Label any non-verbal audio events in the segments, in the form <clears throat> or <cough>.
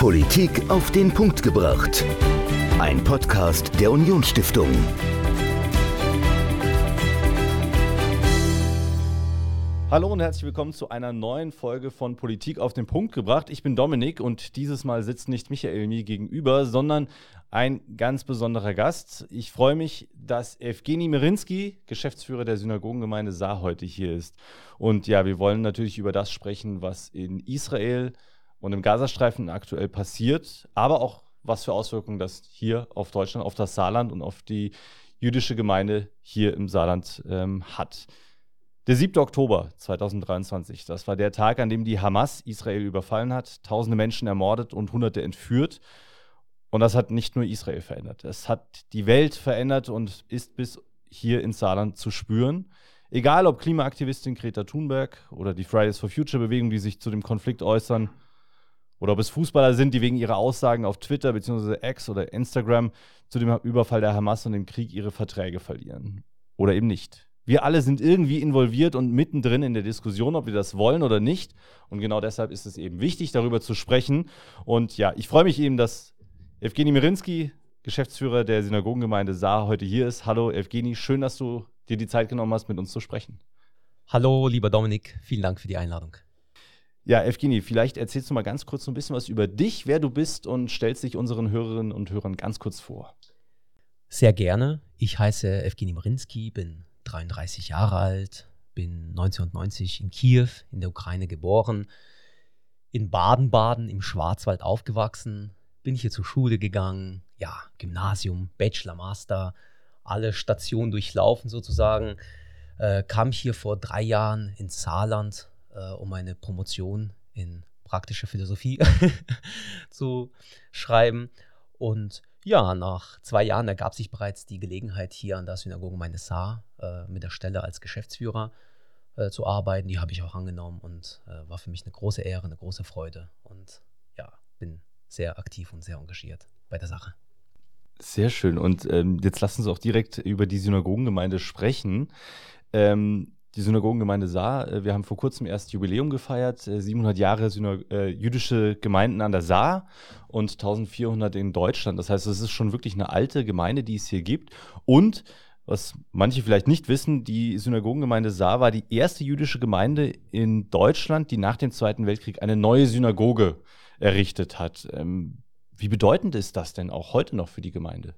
Politik auf den Punkt gebracht. Ein Podcast der Unionsstiftung. Hallo und herzlich willkommen zu einer neuen Folge von Politik auf den Punkt gebracht. Ich bin Dominik und dieses Mal sitzt nicht Michael mir gegenüber, sondern ein ganz besonderer Gast. Ich freue mich, dass Evgeny Mirinski, Geschäftsführer der Synagogengemeinde Saar, heute hier ist. Und ja, wir wollen natürlich über das sprechen, was in Israel und im Gazastreifen aktuell passiert, aber auch was für Auswirkungen das hier auf Deutschland, auf das Saarland und auf die jüdische Gemeinde hier im Saarland ähm, hat. Der 7. Oktober 2023, das war der Tag, an dem die Hamas Israel überfallen hat, tausende Menschen ermordet und hunderte entführt. Und das hat nicht nur Israel verändert, es hat die Welt verändert und ist bis hier ins Saarland zu spüren. Egal ob Klimaaktivistin Greta Thunberg oder die Fridays for Future Bewegung, die sich zu dem Konflikt äußern, oder ob es Fußballer sind, die wegen ihrer Aussagen auf Twitter bzw. X oder Instagram zu dem Überfall der Hamas und dem Krieg ihre Verträge verlieren. Oder eben nicht. Wir alle sind irgendwie involviert und mittendrin in der Diskussion, ob wir das wollen oder nicht. Und genau deshalb ist es eben wichtig, darüber zu sprechen. Und ja, ich freue mich eben, dass Evgeny Mirinski, Geschäftsführer der Synagogengemeinde Saar, heute hier ist. Hallo Evgeny, schön, dass du dir die Zeit genommen hast, mit uns zu sprechen. Hallo, lieber Dominik, vielen Dank für die Einladung. Ja, Evgeny, vielleicht erzählst du mal ganz kurz ein bisschen was über dich, wer du bist und stellst dich unseren Hörerinnen und Hörern ganz kurz vor. Sehr gerne. Ich heiße Evgeny Marinski, bin 33 Jahre alt, bin 1990 in Kiew in der Ukraine geboren, in Baden-Baden im Schwarzwald aufgewachsen, bin hier zur Schule gegangen, ja, Gymnasium, Bachelor, Master, alle Stationen durchlaufen sozusagen, äh, kam hier vor drei Jahren ins Saarland äh, um eine Promotion in praktischer Philosophie <laughs> zu schreiben. Und ja, nach zwei Jahren ergab sich bereits die Gelegenheit, hier an der Synagogengemeinde Saar äh, mit der Stelle als Geschäftsführer äh, zu arbeiten. Die habe ich auch angenommen und äh, war für mich eine große Ehre, eine große Freude. Und ja, bin sehr aktiv und sehr engagiert bei der Sache. Sehr schön. Und ähm, jetzt lassen Sie auch direkt über die Synagogengemeinde sprechen. Ähm, die Synagogengemeinde Saar. Äh, wir haben vor kurzem erst Jubiläum gefeiert, 700 äh, Jahre Synag äh, jüdische Gemeinden an der Saar und 1400 in Deutschland. Das heißt, es ist schon wirklich eine alte Gemeinde, die es hier gibt. Und was manche vielleicht nicht wissen, die Synagogengemeinde Saar war die erste jüdische Gemeinde in Deutschland, die nach dem Zweiten Weltkrieg eine neue Synagoge errichtet hat. Ähm, wie bedeutend ist das denn auch heute noch für die Gemeinde?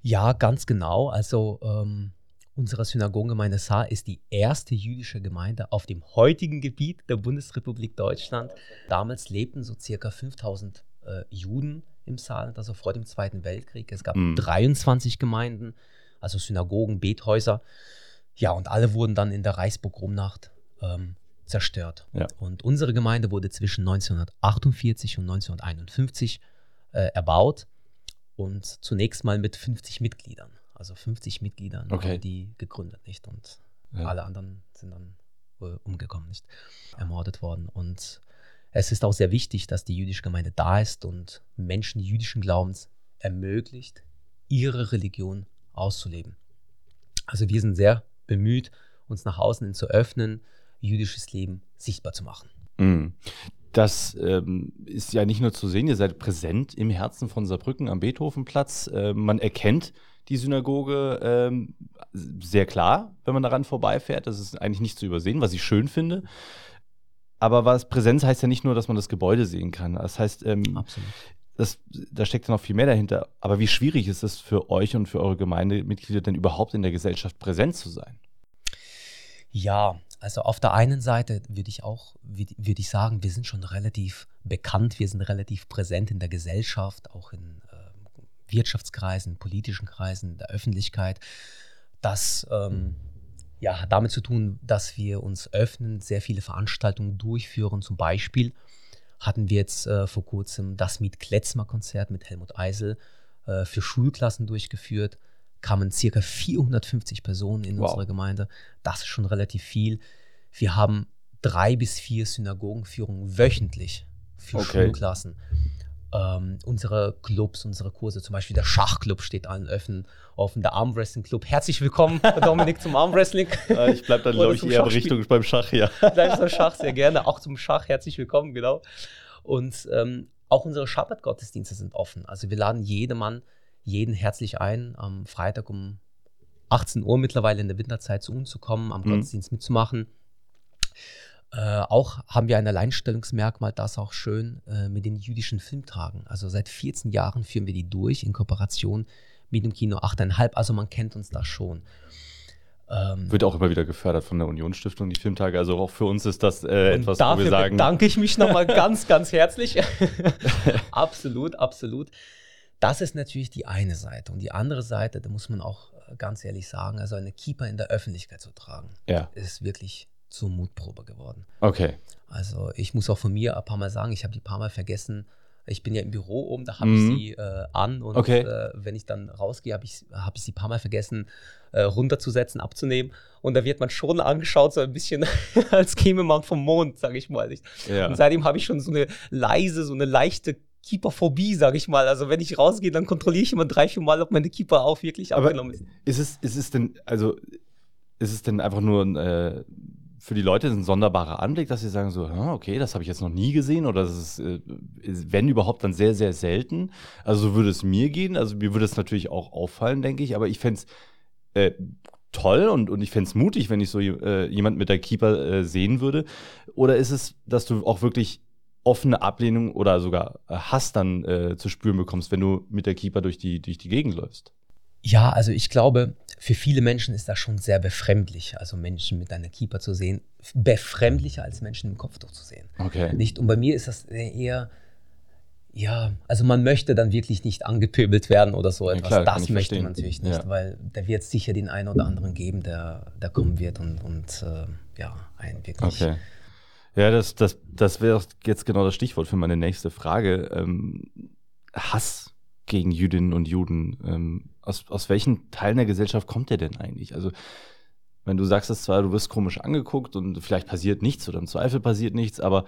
Ja, ganz genau. Also ähm Unsere Synagogengemeinde Saar ist die erste jüdische Gemeinde auf dem heutigen Gebiet der Bundesrepublik Deutschland. Damals lebten so circa 5000 äh, Juden im Saarland, also vor dem Zweiten Weltkrieg. Es gab mhm. 23 Gemeinden, also Synagogen, Bethäuser. Ja, und alle wurden dann in der Reichsburg-Rumnacht ähm, zerstört. Ja. Und unsere Gemeinde wurde zwischen 1948 und 1951 äh, erbaut und zunächst mal mit 50 Mitgliedern also 50 Mitgliedern okay. haben die gegründet, nicht? Und ja. alle anderen sind dann äh, umgekommen, nicht? Ermordet worden. Und es ist auch sehr wichtig, dass die jüdische Gemeinde da ist und Menschen jüdischen Glaubens ermöglicht, ihre Religion auszuleben. Also wir sind sehr bemüht, uns nach außen hin zu öffnen, jüdisches Leben sichtbar zu machen. Mhm. Das ähm, ist ja nicht nur zu sehen, ihr seid präsent im Herzen von Saarbrücken am Beethovenplatz. Äh, man erkennt die Synagoge ähm, sehr klar, wenn man daran vorbeifährt. Das ist eigentlich nicht zu übersehen, was ich schön finde. Aber was Präsenz heißt ja nicht nur, dass man das Gebäude sehen kann. Das heißt, ähm, das, da steckt ja noch viel mehr dahinter. Aber wie schwierig ist es für euch und für eure Gemeindemitglieder denn überhaupt in der Gesellschaft präsent zu sein? Ja, also auf der einen Seite würde ich auch, würde ich sagen, wir sind schon relativ bekannt, wir sind relativ präsent in der Gesellschaft, auch in Wirtschaftskreisen, politischen Kreisen, der Öffentlichkeit. Das ähm, ja, hat damit zu tun, dass wir uns öffnen, sehr viele Veranstaltungen durchführen. Zum Beispiel hatten wir jetzt äh, vor kurzem das Miet-Kletzmer-Konzert mit Helmut Eisel äh, für Schulklassen durchgeführt. Kamen circa 450 Personen in wow. unsere Gemeinde. Das ist schon relativ viel. Wir haben drei bis vier Synagogenführungen wöchentlich für okay. Schulklassen ähm, unsere Clubs, unsere Kurse, zum Beispiel der Schachclub steht allen offen, offen der Armwrestling-Club. Herzlich willkommen, <laughs> Dominik, zum Armwrestling. Äh, ich bleibe dann, glaube ich, eher Richtung beim Schach, ja. <laughs> Bleibst beim Schach, sehr gerne. Auch zum Schach, herzlich willkommen, genau. Und ähm, auch unsere Schabbat-Gottesdienste sind offen. Also wir laden jedermann, jeden herzlich ein, am Freitag um 18 Uhr mittlerweile in der Winterzeit zu uns zu kommen, am mhm. Gottesdienst mitzumachen. Äh, auch haben wir ein Alleinstellungsmerkmal, das auch schön äh, mit den jüdischen Filmtagen. Also seit 14 Jahren führen wir die durch in Kooperation mit dem Kino 8,5. Also man kennt uns da schon. Ähm, Wird auch immer wieder gefördert von der Unionsstiftung, die Filmtage. Also auch für uns ist das äh, etwas, wo wir sagen. Danke ich mich nochmal <laughs> ganz, ganz herzlich. <laughs> <laughs> absolut, absolut. Das ist natürlich die eine Seite. Und die andere Seite, da muss man auch ganz ehrlich sagen, also eine Keeper in der Öffentlichkeit zu tragen, ja. ist wirklich zur Mutprobe geworden. Okay. Also ich muss auch von mir ein paar Mal sagen, ich habe die paar Mal vergessen, ich bin ja im Büro oben, da habe mhm. ich sie äh, an und okay. äh, wenn ich dann rausgehe, habe ich, hab ich sie ein paar Mal vergessen, äh, runterzusetzen, abzunehmen. Und da wird man schon angeschaut, so ein bisschen, <laughs> als käme man vom Mond, sage ich mal. Ja. Und seitdem habe ich schon so eine leise, so eine leichte Keeperphobie, sage ich mal. Also wenn ich rausgehe, dann kontrolliere ich immer drei, vier Mal, ob meine Keeper auch wirklich Aber abgenommen ist. Ist es, ist es denn, also ist es denn einfach nur ein äh, für die Leute ein sonderbarer Anblick, dass sie sagen so, okay, das habe ich jetzt noch nie gesehen oder das ist, äh, wenn überhaupt, dann sehr, sehr selten. Also so würde es mir gehen. Also mir würde es natürlich auch auffallen, denke ich, aber ich fände es äh, toll und, und ich fände es mutig, wenn ich so äh, jemand mit der Keeper äh, sehen würde. Oder ist es, dass du auch wirklich offene Ablehnung oder sogar Hass dann äh, zu spüren bekommst, wenn du mit der Keeper durch die, durch die Gegend läufst? Ja, also ich glaube, für viele Menschen ist das schon sehr befremdlich, also Menschen mit einer Keeper zu sehen, befremdlicher als Menschen im Kopftuch zu sehen. Okay. Nicht? Und bei mir ist das eher, ja, also man möchte dann wirklich nicht angepöbelt werden oder so etwas. Ja, klar, das möchte man natürlich nicht, ja. weil da wird es sicher den einen oder anderen geben, der, der kommen wird und, und äh, ja, einen wirklich. Okay. Ja, das, das, das wäre jetzt genau das Stichwort für meine nächste Frage. Ähm, Hass gegen Jüdinnen und Juden. Ähm, aus, aus welchen Teilen der Gesellschaft kommt der denn eigentlich? Also, wenn du sagst es zwar, du wirst komisch angeguckt und vielleicht passiert nichts oder im Zweifel passiert nichts, aber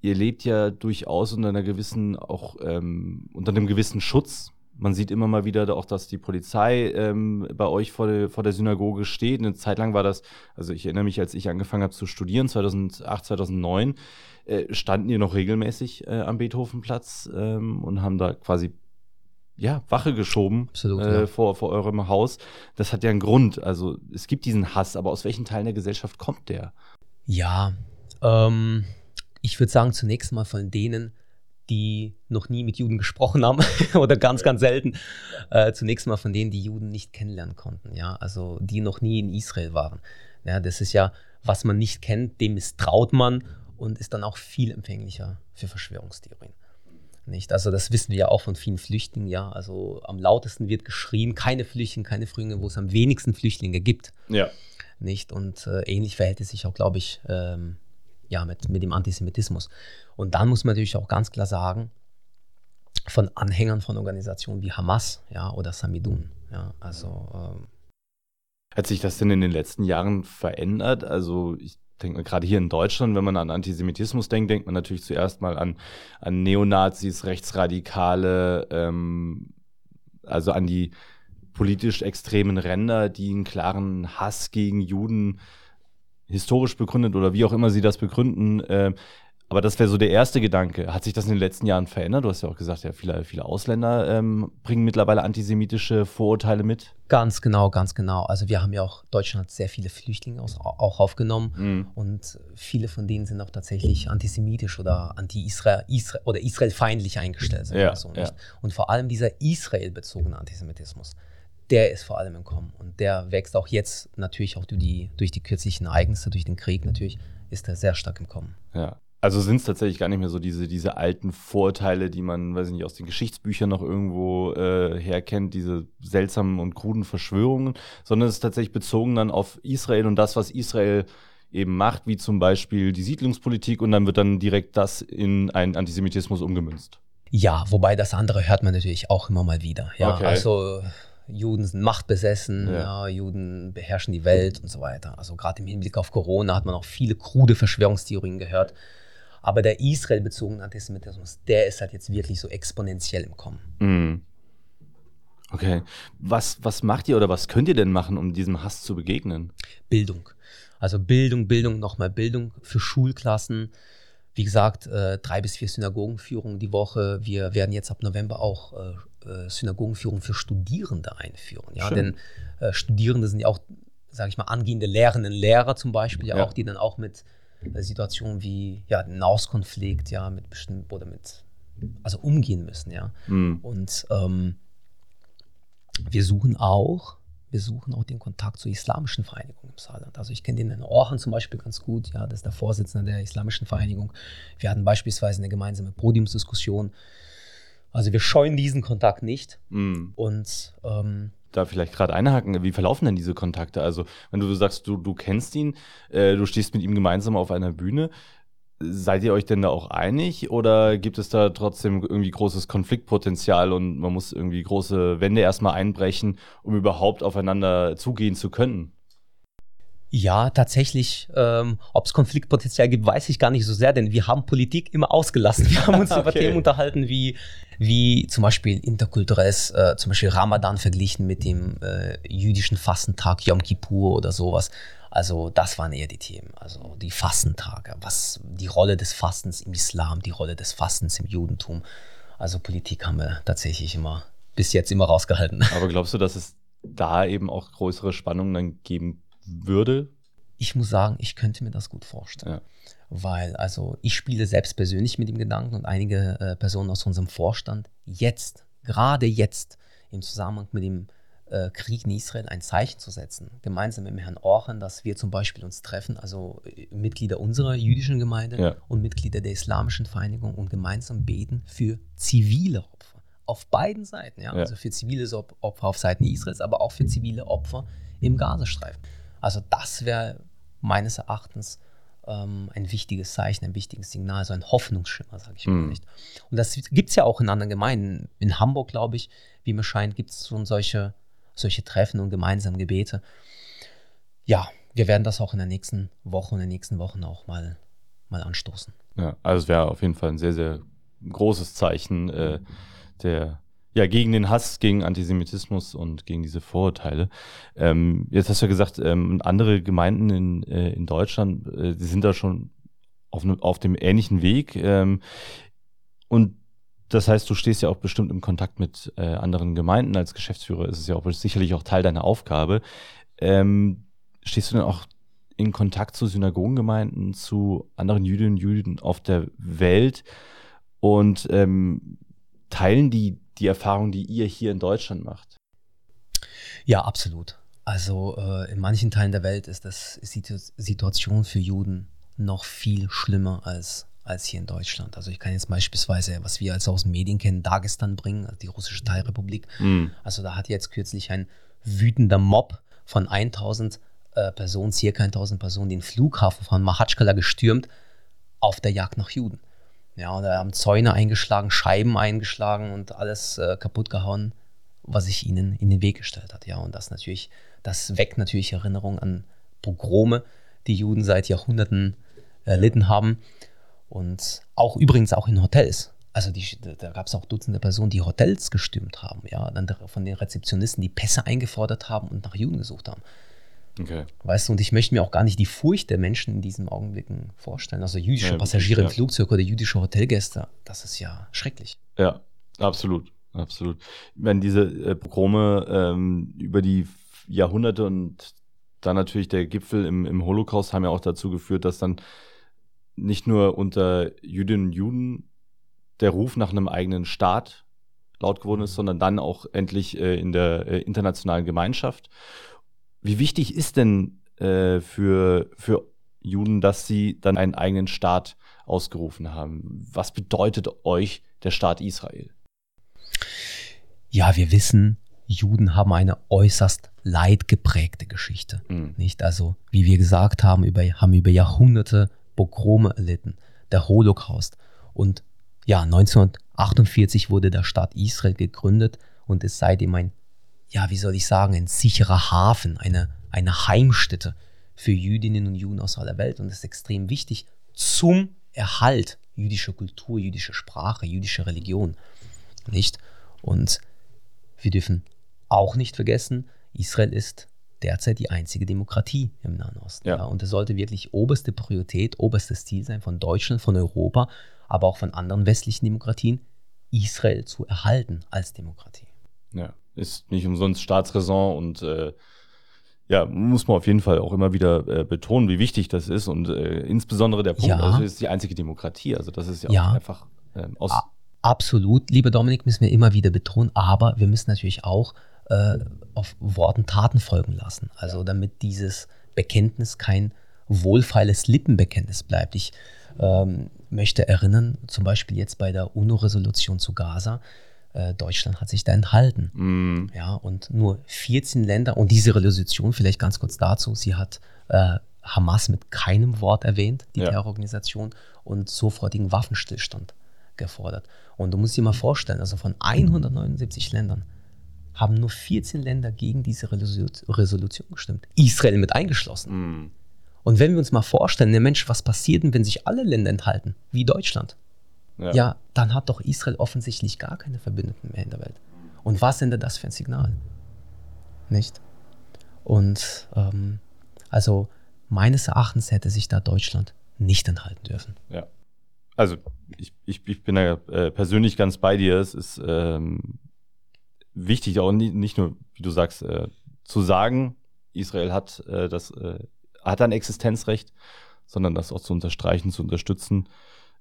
ihr lebt ja durchaus unter einer gewissen, auch ähm, unter einem gewissen Schutz. Man sieht immer mal wieder auch, dass die Polizei ähm, bei euch vor, de, vor der Synagoge steht. Eine Zeit lang war das, also ich erinnere mich, als ich angefangen habe zu studieren, 2008, 2009, äh, standen ihr noch regelmäßig äh, am Beethovenplatz ähm, und haben da quasi ja, Wache geschoben Absolut, äh, ja. vor, vor eurem Haus. Das hat ja einen Grund. Also es gibt diesen Hass, aber aus welchen Teilen der Gesellschaft kommt der? Ja, ähm, ich würde sagen, zunächst mal von denen, die noch nie mit Juden gesprochen haben <laughs> oder ganz, ganz selten. Äh, zunächst mal von denen, die Juden nicht kennenlernen konnten, ja, also die noch nie in Israel waren. Ja, das ist ja, was man nicht kennt, dem misstraut man und ist dann auch viel empfänglicher für Verschwörungstheorien. Nicht? Also das wissen wir ja auch von vielen Flüchtlingen, ja. Also am lautesten wird geschrien, keine Flüchtlinge, keine Flüchtlinge, wo es am wenigsten Flüchtlinge gibt. Ja. Nicht? Und äh, ähnlich verhält es sich auch, glaube ich, ähm, ja, mit, mit dem Antisemitismus. Und dann muss man natürlich auch ganz klar sagen, von Anhängern von Organisationen wie Hamas, ja, oder Samidun, ja, also ähm, hat sich das denn in den letzten Jahren verändert? Also ich denkt man gerade hier in Deutschland, wenn man an Antisemitismus denkt, denkt man natürlich zuerst mal an, an Neonazis, Rechtsradikale, ähm, also an die politisch extremen Ränder, die einen klaren Hass gegen Juden historisch begründet oder wie auch immer sie das begründen, äh, aber das wäre so der erste Gedanke. Hat sich das in den letzten Jahren verändert? Du hast ja auch gesagt, ja, viele, viele Ausländer ähm, bringen mittlerweile antisemitische Vorurteile mit. Ganz genau, ganz genau. Also wir haben ja auch, Deutschland hat sehr viele Flüchtlinge aus, auch aufgenommen mhm. und viele von denen sind auch tatsächlich antisemitisch oder anti-Israel Israel, oder israelfeindlich eingestellt. Ja, so, ja. Und vor allem dieser Israel-bezogene Antisemitismus, der ist vor allem im Kommen und der wächst auch jetzt natürlich auch durch die, durch die kürzlichen Ereignisse, durch den Krieg natürlich, ist er sehr stark im Kommen. Ja. Also sind es tatsächlich gar nicht mehr so diese, diese alten Vorurteile, die man, weiß ich nicht, aus den Geschichtsbüchern noch irgendwo äh, herkennt, diese seltsamen und kruden Verschwörungen, sondern es ist tatsächlich bezogen dann auf Israel und das, was Israel eben macht, wie zum Beispiel die Siedlungspolitik und dann wird dann direkt das in einen Antisemitismus umgemünzt. Ja, wobei das andere hört man natürlich auch immer mal wieder. Ja, okay. also Juden sind machtbesessen, ja. ja. Juden beherrschen die Welt und so weiter. Also gerade im Hinblick auf Corona hat man auch viele krude Verschwörungstheorien gehört. Aber der Israel-bezogene Antisemitismus, der ist halt jetzt wirklich so exponentiell im Kommen. Mm. Okay. Was, was macht ihr oder was könnt ihr denn machen, um diesem Hass zu begegnen? Bildung. Also Bildung, Bildung, nochmal Bildung für Schulklassen, wie gesagt, äh, drei bis vier Synagogenführungen die Woche. Wir werden jetzt ab November auch äh, äh Synagogenführungen für Studierende einführen. Ja? Denn äh, Studierende sind ja auch, sage ich mal, angehende Lehrerinnen und Lehrer zum Beispiel, ja, ja. auch, die dann auch mit Situationen wie ja, den Nahostkonflikt, ja, mit bestimmten oder mit, also umgehen müssen, ja. Mhm. Und ähm, wir suchen auch, wir suchen auch den Kontakt zur islamischen Vereinigung im Saarland. Also ich kenne den in Orhan zum Beispiel ganz gut, ja, das ist der Vorsitzende der islamischen Vereinigung. Wir hatten beispielsweise eine gemeinsame Podiumsdiskussion. Also wir scheuen diesen Kontakt nicht. Mhm. Und ähm, da vielleicht gerade einhaken, wie verlaufen denn diese Kontakte? Also, wenn du sagst, du, du kennst ihn, äh, du stehst mit ihm gemeinsam auf einer Bühne, Seid ihr euch denn da auch einig oder gibt es da trotzdem irgendwie großes Konfliktpotenzial und man muss irgendwie große Wände erstmal einbrechen, um überhaupt aufeinander zugehen zu können? Ja, tatsächlich, ähm, ob es Konfliktpotenzial gibt, weiß ich gar nicht so sehr, denn wir haben Politik immer ausgelassen. Wir haben uns <laughs> okay. über Themen unterhalten wie, wie zum Beispiel interkulturelles, äh, zum Beispiel Ramadan verglichen mit dem äh, jüdischen Fastentag Yom Kippur oder sowas. Also das waren eher die Themen, also die Fastentage, was die Rolle des Fastens im Islam, die Rolle des Fastens im Judentum. Also Politik haben wir tatsächlich immer bis jetzt immer rausgehalten. Aber glaubst du, dass es da eben auch größere Spannungen dann geben würde? Ich muss sagen, ich könnte mir das gut vorstellen. Ja. Weil, also ich spiele selbst persönlich mit dem Gedanken und einige äh, Personen aus unserem Vorstand jetzt, gerade jetzt, im Zusammenhang mit dem äh, Krieg in Israel ein Zeichen zu setzen, gemeinsam mit Herrn Orhan, dass wir zum Beispiel uns treffen, also äh, Mitglieder unserer jüdischen Gemeinde ja. und Mitglieder der islamischen Vereinigung und gemeinsam beten für zivile Opfer. Auf beiden Seiten, ja? ja. also für zivile Opfer auf Seiten Israels, aber auch für zivile Opfer im Gazastreifen. Also das wäre meines Erachtens ähm, ein wichtiges Zeichen, ein wichtiges Signal, so ein Hoffnungsschimmer, sage ich mal mhm. nicht. Und das gibt es ja auch in anderen Gemeinden. In Hamburg, glaube ich, wie mir scheint, gibt es so solche solche Treffen und gemeinsame Gebete. Ja, wir werden das auch in der nächsten Woche und in den nächsten Wochen auch mal, mal anstoßen. Ja, also es wäre auf jeden Fall ein sehr, sehr großes Zeichen äh, der ja, gegen den Hass, gegen Antisemitismus und gegen diese Vorurteile. Ähm, jetzt hast du ja gesagt, ähm, andere Gemeinden in, äh, in Deutschland, äh, die sind da schon auf, ne, auf dem ähnlichen Weg. Ähm, und das heißt, du stehst ja auch bestimmt im Kontakt mit äh, anderen Gemeinden. Als Geschäftsführer ist es ja auch sicherlich auch Teil deiner Aufgabe. Ähm, stehst du denn auch in Kontakt zu Synagogengemeinden, zu anderen Jüdinnen und Juden auf der Welt und ähm, teilen die die Erfahrung, die ihr hier in Deutschland macht? Ja, absolut. Also äh, in manchen Teilen der Welt ist das ist die Situation für Juden noch viel schlimmer als als hier in Deutschland. Also ich kann jetzt beispielsweise, was wir als aus den Medien kennen, Dagestan bringen, also die russische Teilrepublik. Mhm. Also da hat jetzt kürzlich ein wütender Mob von 1000 äh, Personen, circa 1000 Personen, den Flughafen von Mahatschkala gestürmt auf der Jagd nach Juden. Ja, und da haben Zäune eingeschlagen, Scheiben eingeschlagen und alles äh, kaputt gehauen, was sich ihnen in den Weg gestellt hat. Ja, und das natürlich, das weckt natürlich Erinnerungen an Pogrome, die Juden seit Jahrhunderten erlitten haben. Und auch übrigens auch in Hotels. Also die, da gab es auch Dutzende Personen, die Hotels gestürmt haben, ja, dann von den Rezeptionisten, die Pässe eingefordert haben und nach Juden gesucht haben. Okay. Weißt du, und ich möchte mir auch gar nicht die Furcht der Menschen in diesen Augenblicken vorstellen. Also jüdische ja, Passagiere ja. im Flugzeug oder jüdische Hotelgäste, das ist ja schrecklich. Ja, absolut, absolut. Wenn diese äh, Pogrome ähm, über die Jahrhunderte und dann natürlich der Gipfel im, im Holocaust haben ja auch dazu geführt, dass dann nicht nur unter Jüdinnen und Juden der Ruf nach einem eigenen Staat laut geworden ist, sondern dann auch endlich äh, in der äh, internationalen Gemeinschaft. Wie wichtig ist denn äh, für, für Juden, dass sie dann einen eigenen Staat ausgerufen haben? Was bedeutet euch der Staat Israel? Ja, wir wissen, Juden haben eine äußerst leidgeprägte Geschichte. Mhm. Nicht? Also, wie wir gesagt haben, über, haben über Jahrhunderte Pogrome erlitten, der Holocaust. Und ja, 1948 wurde der Staat Israel gegründet und ist seitdem ein, ja, wie soll ich sagen, ein sicherer Hafen, eine, eine Heimstätte für Jüdinnen und Juden aus aller Welt. Und das ist extrem wichtig zum Erhalt jüdischer Kultur, jüdischer Sprache, jüdischer Religion. Nicht? Und wir dürfen auch nicht vergessen, Israel ist derzeit die einzige Demokratie im Nahen Osten. Ja. Ja. Und es sollte wirklich oberste Priorität, oberstes Ziel sein von Deutschland, von Europa, aber auch von anderen westlichen Demokratien, Israel zu erhalten als Demokratie. Ja, ist nicht umsonst Staatsräson und äh, ja, muss man auf jeden Fall auch immer wieder äh, betonen, wie wichtig das ist und äh, insbesondere der Punkt, Ja. also ist die einzige Demokratie, also das ist ja, Ja. auch einfach ähm, aus Ah. Absolut, lieber Dominik, müssen wir immer wieder betonen, aber wir müssen natürlich auch äh, auf Worten Taten folgen lassen. Also damit dieses Bekenntnis kein wohlfeiles Lippenbekenntnis bleibt. Ich ähm, möchte erinnern, zum Beispiel jetzt bei der UNO-Resolution zu Gaza, äh, Deutschland hat sich da enthalten. Mm, Ja, und nur 14 Länder, und diese Resolution, vielleicht ganz kurz dazu, sie hat äh, Hamas mit keinem Wort erwähnt, die Ja. Terrororganisation, und sofortigen Waffenstillstand gefordert. Und du musst dir mal vorstellen, also von 179 Ländern haben nur 14 Länder gegen diese Resolu- Resolution gestimmt. Israel mit eingeschlossen. mm, Und wenn wir uns mal vorstellen, der Mensch, was passiert denn, wenn sich alle Länder enthalten, wie Deutschland? Ja. ja, dann hat doch Israel offensichtlich gar keine Verbündeten mehr in der Welt. Und was sendet das für ein Signal? Nicht? Und ähm, also meines Erachtens hätte sich da Deutschland nicht enthalten dürfen. Ja. Also ich, ich, ich bin da äh, persönlich ganz bei dir. Es ist ähm, wichtig, auch nie, nicht nur, wie du sagst, äh, zu sagen, Israel hat äh, das äh, hat ein Existenzrecht, sondern das auch zu unterstreichen, zu unterstützen.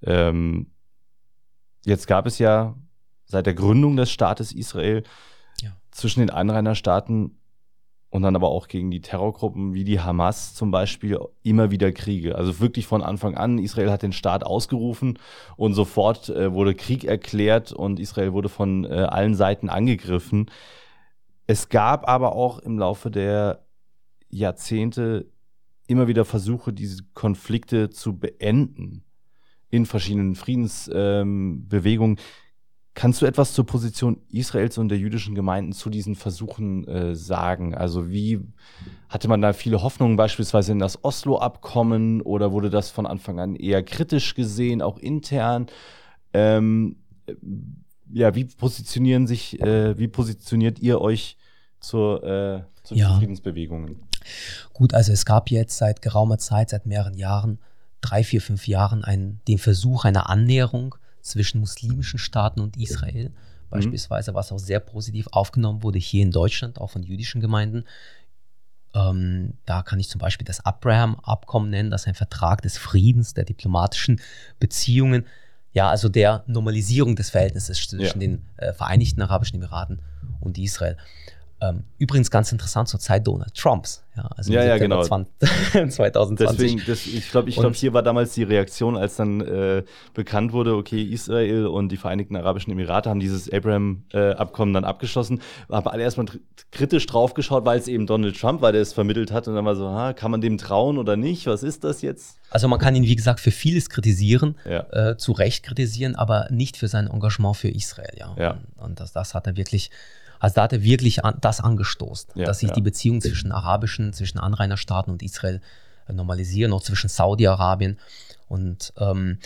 Ähm, jetzt gab es ja seit der Gründung des Staates Israel Ja. zwischen den Einreinerstaaten und dann aber auch gegen die Terrorgruppen wie die Hamas zum Beispiel immer wieder Kriege. Also wirklich von Anfang an. Israel hat den Staat ausgerufen und sofort äh, wurde Krieg erklärt und Israel wurde von äh, allen Seiten angegriffen. Es gab aber auch im Laufe der Jahrzehnte immer wieder Versuche, diese Konflikte zu beenden in verschiedenen Friedensbewegungen. Ähm. Kannst du etwas zur Position Israels und der jüdischen Gemeinden zu diesen Versuchen äh, sagen? Also wie hatte man da viele Hoffnungen beispielsweise in das Oslo-Abkommen oder wurde das von Anfang an eher kritisch gesehen, auch intern? Ähm, äh, ja, wie positionieren sich, äh, wie positioniert ihr euch zur, äh, zu Ja. Friedensbewegungen? Gut, also es gab jetzt seit geraumer Zeit, seit mehreren Jahren, drei, vier, fünf Jahren, einen, den Versuch einer Annäherung zwischen muslimischen Staaten und Israel. Beispielsweise, was auch sehr positiv aufgenommen wurde hier in Deutschland, auch von jüdischen Gemeinden. Ähm, da kann ich zum Beispiel das Abraham-Abkommen nennen, das ist ein Vertrag des Friedens, der diplomatischen Beziehungen, ja, also der Normalisierung des Verhältnisses zwischen Ja. den äh, Vereinigten Arabischen Emiraten und Israel. Ähm, übrigens ganz interessant zur Zeit Donald Trumps. Ja, also Ja, ja, genau. 20, 2020. <laughs> Deswegen, das, ich glaube, ich glaub, hier war damals die Reaktion, als dann äh, bekannt wurde, okay, Israel und die Vereinigten Arabischen Emirate haben dieses Abraham-Abkommen dann abgeschlossen. Haben alle erstmal kritisch draufgeschaut, weil es eben Donald Trump war, der es vermittelt hat. Und dann war so, ha, kann man dem trauen oder nicht? Was ist das jetzt? Also man kann ihn, wie gesagt, für vieles kritisieren, Ja. äh, zu Recht kritisieren, aber nicht für sein Engagement für Israel. Ja. Ja. Und, und das, das hat er wirklich, also da hat er wirklich an, das angestoßen, Ja, dass sich ja. die Beziehungen zwischen arabischen, zwischen Anrainerstaaten und Israel äh, normalisieren, auch zwischen Saudi-Arabien. Und ähm,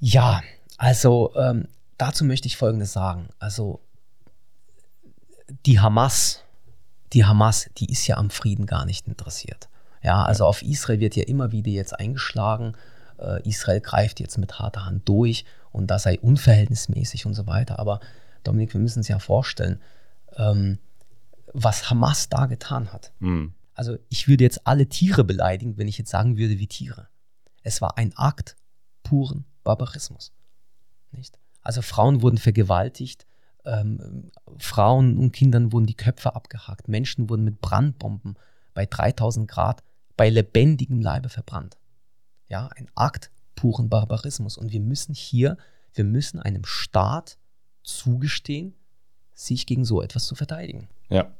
ja, also ähm, dazu möchte ich Folgendes sagen. Also die Hamas, die Hamas, die ist ja am Frieden gar nicht interessiert. Ja, also auf Israel wird ja immer wieder jetzt eingeschlagen. Äh, Israel greift jetzt mit harter Hand durch und das sei unverhältnismäßig und so weiter. Aber Dominik, wir müssen uns ja vorstellen, ähm, was Hamas da getan hat. Hm. Also ich würde jetzt alle Tiere beleidigen, wenn ich jetzt sagen würde wie Tiere. Es war ein Akt puren Barbarismus. Nicht? Also Frauen wurden vergewaltigt, ähm, Frauen und Kindern wurden die Köpfe abgehackt, Menschen wurden mit Brandbomben bei 3000 Grad bei lebendigem Leibe verbrannt. Ja, ein Akt puren Barbarismus. Und wir müssen hier, wir müssen einem Staat zugestehen, sich gegen so etwas zu verteidigen Ja.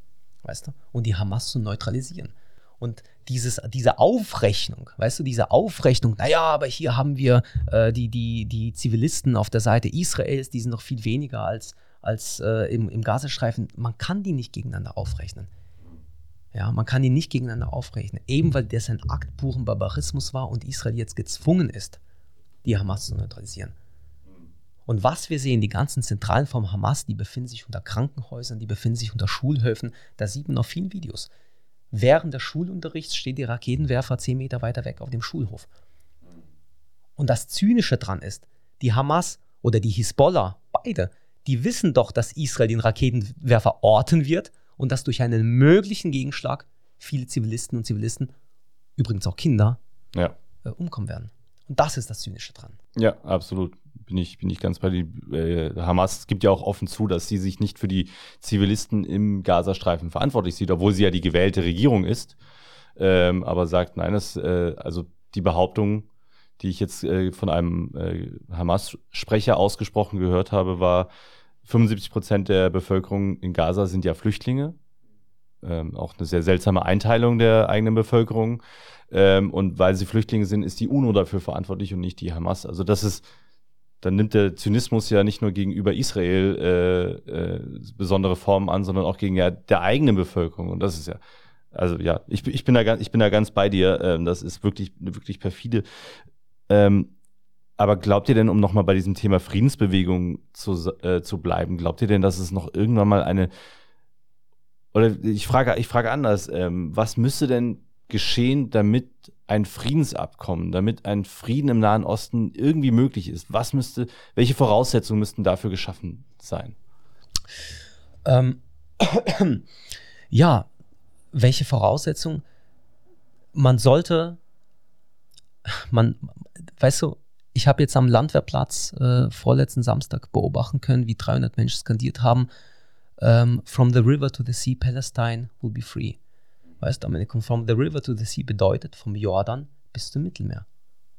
weißt du, und die Hamas zu neutralisieren. Und dieses, diese Aufrechnung, weißt du, diese Aufrechnung, naja, aber hier haben wir äh, die, die, die Zivilisten auf der Seite Israels, die sind noch viel weniger als, als äh, im, im Gazastreifen. Man kann die nicht gegeneinander aufrechnen. Ja, man kann die nicht gegeneinander aufrechnen. Eben weil das ein Akt puren Barbarismus war und Israel jetzt gezwungen ist, die Hamas zu neutralisieren. Und was wir sehen, die ganzen Zentralen vom Hamas, die befinden sich unter Krankenhäusern, die befinden sich unter Schulhöfen, da sieht man auf vielen Videos. während des Schulunterrichts steht die Raketenwerfer zehn Meter weiter weg auf dem Schulhof. Und das Zynische dran ist, die Hamas oder die Hisbollah, beide, die wissen doch, dass Israel den Raketenwerfer orten wird und dass durch einen möglichen Gegenschlag viele Zivilisten und Zivilisten, übrigens auch Kinder, Ja. äh, umkommen werden. Und das ist das Zynische dran. Ja, absolut. Bin ich, bin ich ganz bei dir. Äh, Hamas gibt ja auch offen zu, dass sie sich nicht für die Zivilisten im Gazastreifen verantwortlich sieht, obwohl sie ja die gewählte Regierung ist. Ähm, aber sagt, nein, das, äh, also die Behauptung, die ich jetzt äh, von einem äh, Hamas-Sprecher ausgesprochen gehört habe, war, 75 Prozent der Bevölkerung in Gaza sind ja Flüchtlinge. Ähm, auch eine sehr seltsame Einteilung der eigenen Bevölkerung. Ähm, und weil sie Flüchtlinge sind, ist die UNO dafür verantwortlich und nicht die Hamas. Also das ist, dann nimmt der Zynismus ja nicht nur gegenüber Israel äh, äh, besondere Formen an, sondern auch gegen ja, der eigenen Bevölkerung. Und das ist ja, also ja, ich, bin- ich, bin, da, ganz- ich bin da ganz bei dir. Ähm, das ist wirklich, wirklich perfide. Ähm, aber glaubt ihr denn, um nochmal bei diesem Thema Friedensbewegung zu, äh, zu bleiben, glaubt ihr denn, dass es noch irgendwann mal eine oder ich frage, ich frage anders, ähm, was müsste denn geschehen, damit ein Friedensabkommen, damit ein Frieden im Nahen Osten irgendwie möglich ist? Was müsste, welche Voraussetzungen müssten dafür geschaffen sein? Ähm, <clears throat> ja, welche Voraussetzungen? Man sollte, man, weißt du, ich habe jetzt am Landwehrplatz äh, vorletzten Samstag beobachten können, wie 300 Menschen skandiert haben, ähm, From the river to the sea, Palestine will be free. Weißt du, Dominik, und from the river to the sea bedeutet vom Jordan bis zum Mittelmeer.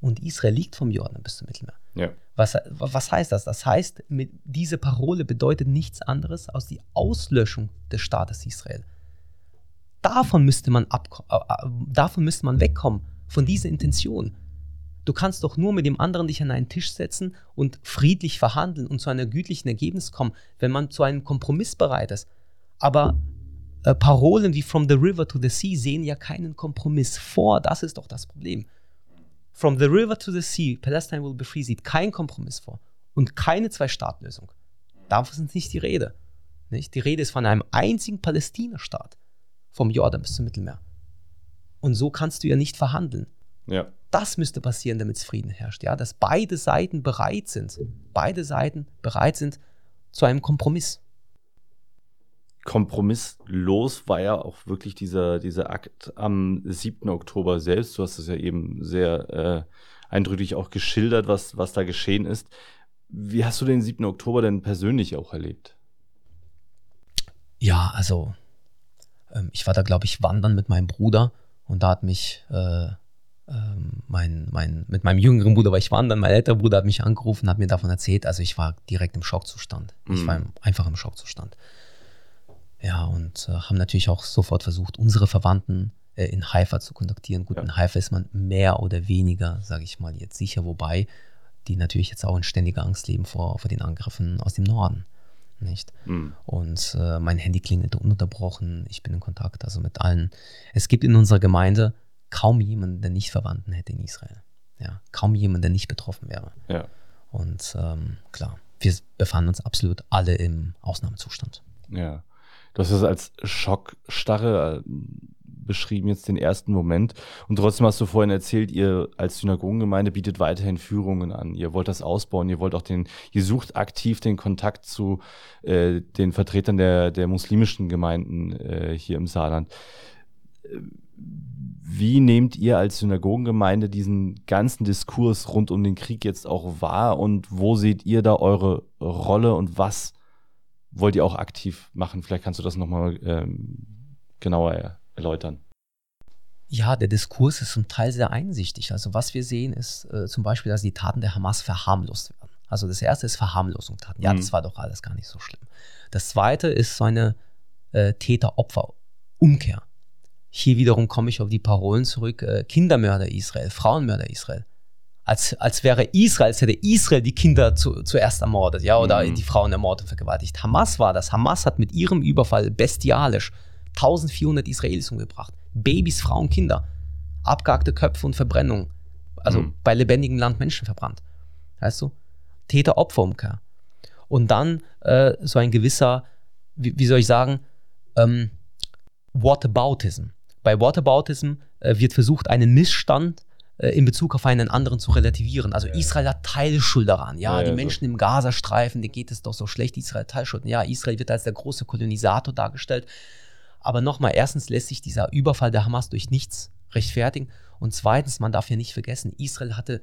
Und Israel liegt vom Jordan bis zum Mittelmeer. Ja. Was, was heißt das? Das heißt, mit, diese Parole bedeutet nichts anderes als die Auslöschung des Staates Israel. Davon müsste man, abko- äh, äh, davon müsste man wegkommen, von dieser Intention. Du kannst doch nur mit dem anderen dich an einen Tisch setzen und friedlich verhandeln und zu einem gütlichen Ergebnis kommen, wenn man zu einem Kompromiss bereit ist. Aber äh, Parolen wie From the River to the Sea sehen ja keinen Kompromiss vor. Das ist doch das Problem. From the River to the Sea, Palestine will be free, sieht kein Kompromiss vor und keine Zwei-Staat-Lösung. Davon ist nicht die Rede. Nicht? Die Rede ist von einem einzigen Palästina-Staat, vom Jordan bis zum Mittelmeer. Und so kannst du ja nicht verhandeln. Ja. Das müsste passieren, damit es Frieden herrscht, ja, dass beide Seiten bereit sind, beide Seiten bereit sind zu einem Kompromiss. Kompromisslos war ja auch wirklich dieser, dieser Akt am 7. Oktober selbst. Du hast es ja eben sehr äh, eindrücklich auch geschildert, was, was da geschehen ist. Wie hast du den 7. Oktober denn persönlich auch erlebt? Ja, also ähm, ich war da, glaube ich, wandern mit meinem Bruder und da hat mich äh, ähm, mein, mein, mit meinem jüngeren Bruder war ich wandern, mein älterer Bruder hat mich angerufen, hat mir davon erzählt. Also ich war direkt im Schockzustand. Ich Mhm. war im, einfach im Schockzustand. Ja, und äh, haben natürlich auch sofort versucht, unsere Verwandten äh, in Haifa zu kontaktieren. Gut, Ja. in Haifa ist man mehr oder weniger, sage ich mal, jetzt sicher, wobei die natürlich jetzt auch in ständiger Angst leben vor, vor den Angriffen aus dem Norden. Nicht? Hm. Und äh, mein Handy klingelt ununterbrochen. Ich bin in Kontakt, also mit allen. Es gibt in unserer Gemeinde kaum jemanden, der nicht Verwandten hätte in Israel. Ja, kaum jemanden, der nicht betroffen wäre. Ja. Und ähm, klar, wir befanden uns absolut alle im Ausnahmezustand. Ja. Du hast es als Schockstarre äh, beschrieben, jetzt den ersten Moment. Und trotzdem hast du vorhin erzählt, ihr als Synagogengemeinde bietet weiterhin Führungen an. Ihr wollt das ausbauen, ihr wollt auch den, ihr sucht aktiv den Kontakt zu äh, den Vertretern der, der muslimischen Gemeinden äh, hier im Saarland. Wie nehmt ihr als Synagogengemeinde diesen ganzen Diskurs rund um den Krieg jetzt auch wahr und wo seht ihr da eure Rolle und was wollt ihr auch aktiv machen? Vielleicht kannst du das nochmal ähm, genauer er erläutern. Ja, der Diskurs ist zum Teil sehr einsichtig. Also was wir sehen ist äh, zum Beispiel, dass die Taten der Hamas verharmlost werden. Also das erste ist Verharmlosung Taten. Ja, Mhm. das war doch alles gar nicht so schlimm. Das zweite ist so eine äh, Täter-Opfer-Umkehr. Hier wiederum komme ich auf die Parolen zurück, äh, Kindermörder Israel, Frauenmörder Israel. Als, als wäre Israel, als hätte Israel die Kinder zu, zuerst ermordet, ja, oder Mhm. die Frauen ermordet und vergewaltigt. Hamas war das. Hamas hat mit ihrem Überfall bestialisch 1400 Israelis umgebracht. Babys, Frauen, Kinder. Abgehackte Köpfe und Verbrennung. Also Mhm. bei lebendigem Land Menschen verbrannt. Weißt du? Täter-Opfer-Umkehr. Und dann äh, so ein gewisser, wie, wie soll ich sagen, ähm, Whataboutism. bei Whataboutism äh, wird versucht, einen Missstand äh, in Bezug auf einen anderen zu relativieren. Also Israel hat Teilschuld daran. Ja, Ja, die ja, Menschen im Gazastreifen, denen geht es doch so schlecht. Israel hat Teilschuld. Ja, Israel wird als der große Kolonisator dargestellt. Aber nochmal, erstens lässt sich dieser Überfall der Hamas durch nichts rechtfertigen. Und zweitens, man darf ja nicht vergessen, Israel hatte,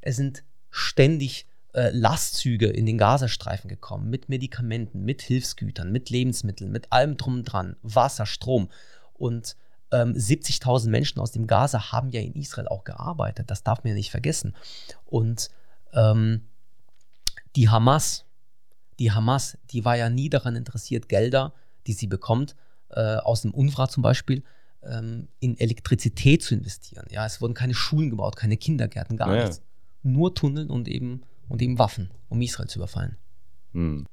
es sind ständig äh, Lastzüge in den Gazastreifen gekommen, mit Medikamenten, mit Hilfsgütern, mit Lebensmitteln, mit allem drum und dran, Wasser, Strom. Und ähm, 70.000 Menschen aus dem Gaza haben ja in Israel auch gearbeitet. Das darf man ja nicht vergessen. Und ähm, die Hamas, die Hamas, die war ja nie daran interessiert, Gelder, die sie bekommt, äh, aus dem UNRWA zum Beispiel, ähm, in Elektrizität zu investieren. Ja, es wurden keine Schulen gebaut, keine Kindergärten, gar Ja, ja. nichts. Nur Tunnel und eben, und eben Waffen, um Israel zu überfallen. Hm.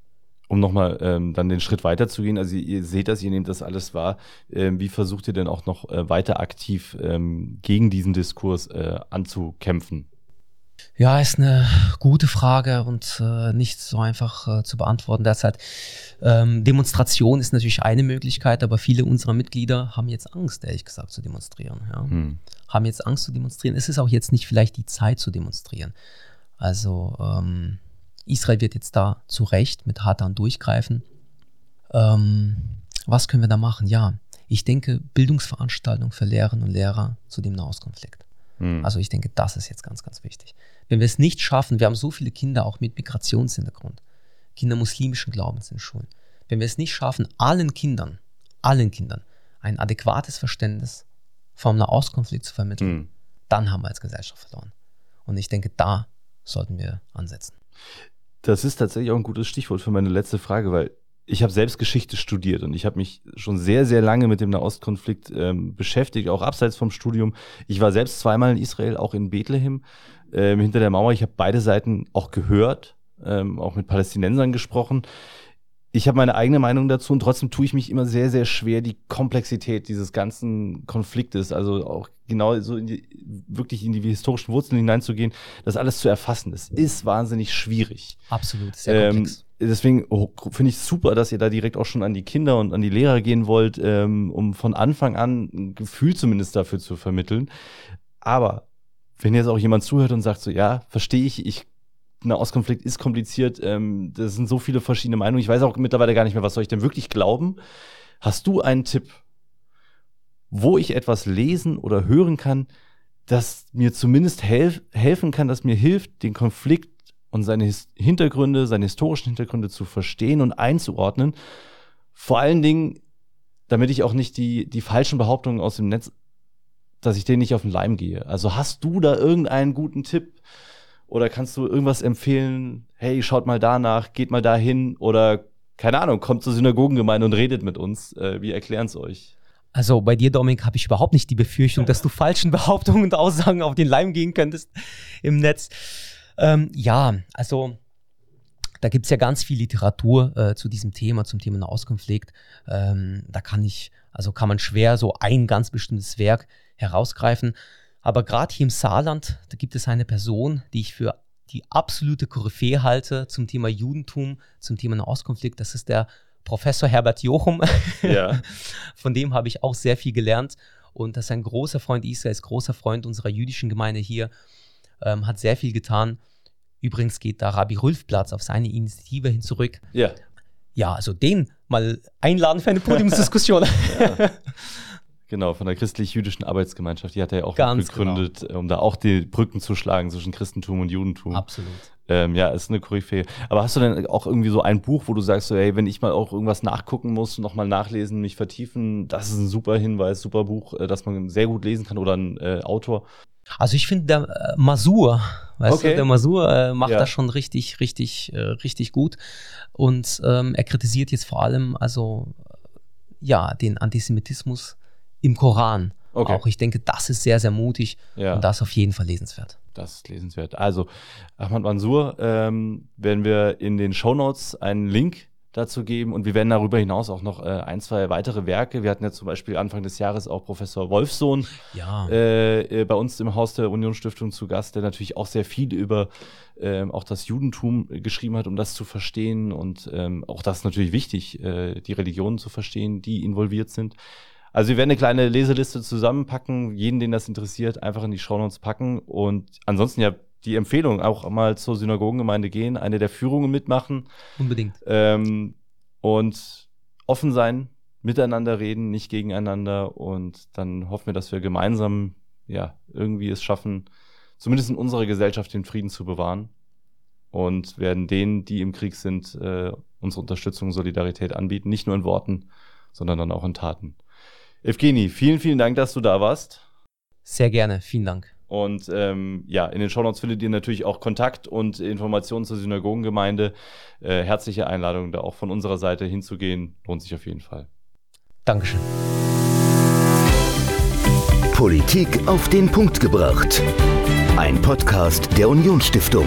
Um nochmal ähm, dann den Schritt weiter zu gehen, also ihr seht das, ihr nehmt das alles wahr. Ähm, wie versucht ihr denn auch noch äh, weiter aktiv ähm, gegen diesen Diskurs äh, anzukämpfen? Ja, ist eine gute Frage und äh, nicht so einfach äh, zu beantworten derzeit. Ähm, Demonstration ist natürlich eine Möglichkeit, aber viele unserer Mitglieder haben jetzt Angst, ehrlich gesagt, zu demonstrieren. Ja. Hm. Haben jetzt Angst zu demonstrieren. Es ist auch jetzt nicht vielleicht die Zeit zu demonstrieren. Also ähm, Israel wird jetzt da zu Recht mit Hatan durchgreifen. Ähm, was können wir da machen? Ja, ich denke, Bildungsveranstaltungen für Lehrerinnen und Lehrer zu dem Nahostkonflikt. Hm. Also ich denke, das ist jetzt ganz, ganz wichtig. Wenn wir es nicht schaffen, wir haben so viele Kinder auch mit Migrationshintergrund, Kinder muslimischen Glaubens in Schulen. Wenn wir es nicht schaffen, allen Kindern, allen Kindern ein adäquates Verständnis vom Nahostkonflikt zu vermitteln, Hm. dann haben wir als Gesellschaft verloren. Und ich denke, da sollten wir ansetzen. Das ist tatsächlich auch ein gutes Stichwort für meine letzte Frage, weil ich habe selbst Geschichte studiert und ich habe mich schon sehr, sehr lange mit dem Nahostkonflikt ähm, beschäftigt, auch abseits vom Studium. Ich war selbst zweimal in Israel, auch in Bethlehem, ähm, hinter der Mauer. Ich habe beide Seiten auch gehört, ähm, auch mit Palästinensern gesprochen. Ich habe meine eigene Meinung dazu und trotzdem tue ich mich immer sehr, sehr schwer, die Komplexität dieses ganzen Konfliktes, also auch genau so in die, wirklich in die historischen Wurzeln hineinzugehen, das alles zu erfassen. Das ist wahnsinnig schwierig. Absolut, sehr Ähm, komplex. deswegen oh, finde ich super, dass ihr da direkt auch schon an die Kinder und an die Lehrer gehen wollt, ähm, um von Anfang an ein Gefühl zumindest dafür zu vermitteln. Aber wenn jetzt auch jemand zuhört und sagt so, ja, verstehe ich, ich ein Auskonflikt ist kompliziert, ähm, das sind so viele verschiedene Meinungen, ich weiß auch mittlerweile gar nicht mehr, was soll ich denn wirklich glauben. Hast du einen Tipp, wo ich etwas lesen oder hören kann, das mir zumindest helf helfen kann, das mir hilft, den Konflikt und seine His Hintergründe, seine historischen Hintergründe zu verstehen und einzuordnen. Vor allen Dingen, damit ich auch nicht die, die falschen Behauptungen aus dem Netz, dass ich denen nicht auf den Leim gehe. Also hast du da irgendeinen guten Tipp oder kannst du irgendwas empfehlen? Hey, schaut mal danach, geht mal dahin oder keine Ahnung, kommt zur Synagogengemeinde und redet mit uns. Äh, wir erklären es euch. Also bei dir, Dominik, habe ich überhaupt nicht die Befürchtung, dass du falschen Behauptungen und Aussagen auf den Leim gehen könntest im Netz. Ähm, ja, also da gibt es ja ganz viel Literatur äh, zu diesem Thema, zum Thema Nahostkonflikt. Ähm, da kann ich, also kann man schwer so ein ganz bestimmtes Werk herausgreifen. Aber gerade hier im Saarland, da gibt es eine Person, die ich für die absolute Koryphäe halte zum Thema Judentum, zum Thema Nahostkonflikt. Das ist der Professor Herbert Jochum. Ja. <laughs> Von dem habe ich auch sehr viel gelernt. Und das ist ein großer Freund Israels, großer Freund unserer jüdischen Gemeinde hier, ähm, hat sehr viel getan. Übrigens geht da Rabbi Rülfplatz auf seine Initiative hin zurück. ja. Ja, also den mal einladen für eine <laughs> Podiumsdiskussion. Genau, von der christlich-jüdischen Arbeitsgemeinschaft. Die hat er ja auch Ganz gegründet, um da auch die Brücken zu schlagen zwischen Christentum und Judentum. Absolut. Ähm, ja, ist eine Koryphäe. Aber hast du denn auch irgendwie so ein Buch, wo du sagst, so, hey, wenn ich mal auch irgendwas nachgucken muss, nochmal nachlesen, mich vertiefen, das ist ein super Hinweis, super Buch, äh, das man sehr gut lesen kann oder ein äh, Autor. Also ich finde der äh, Masur, weißt Okay. du, der Masur äh, macht Ja. das schon richtig, richtig, äh, richtig gut. Und ähm, er kritisiert jetzt vor allem also ja den Antisemitismus im Koran. Okay. Auch ich denke, das ist sehr, sehr mutig Ja. und das ist auf jeden Fall lesenswert. Das ist lesenswert. Also, Ahmad Mansour ähm, werden wir in den Shownotes einen Link dazu geben und wir werden darüber hinaus auch noch äh, ein, zwei weitere Werke. Wir hatten ja zum Beispiel Anfang des Jahres auch Professor Wolfsohn Ja. äh, äh, bei uns im Haus der Unionsstiftung zu Gast, der natürlich auch sehr viel über ähm, auch das Judentum geschrieben hat, um das zu verstehen und ähm, auch das ist natürlich wichtig, äh, die Religionen zu verstehen, die involviert sind. Also wir werden eine kleine Leseliste zusammenpacken, jeden, den das interessiert, einfach in die Shownotes packen und ansonsten ja die Empfehlung auch mal zur Synagogengemeinde gehen, eine der Führungen mitmachen. Unbedingt. Ähm, und offen sein, miteinander reden, nicht gegeneinander und dann hoffen wir, dass wir gemeinsam ja irgendwie es schaffen, zumindest in unserer Gesellschaft den Frieden zu bewahren und werden denen, die im Krieg sind, äh, unsere Unterstützung, Solidarität anbieten, nicht nur in Worten, sondern dann auch in Taten. Evgeni, vielen, vielen Dank, dass du da warst. Sehr gerne, vielen Dank. Und ähm, ja, in den Shownotes findet ihr natürlich auch Kontakt und Informationen zur Synagogengemeinde. Äh, herzliche Einladung, da auch von unserer Seite hinzugehen. Lohnt sich auf jeden Fall. Dankeschön. Politik auf den Punkt gebracht. Ein Podcast der Unionsstiftung.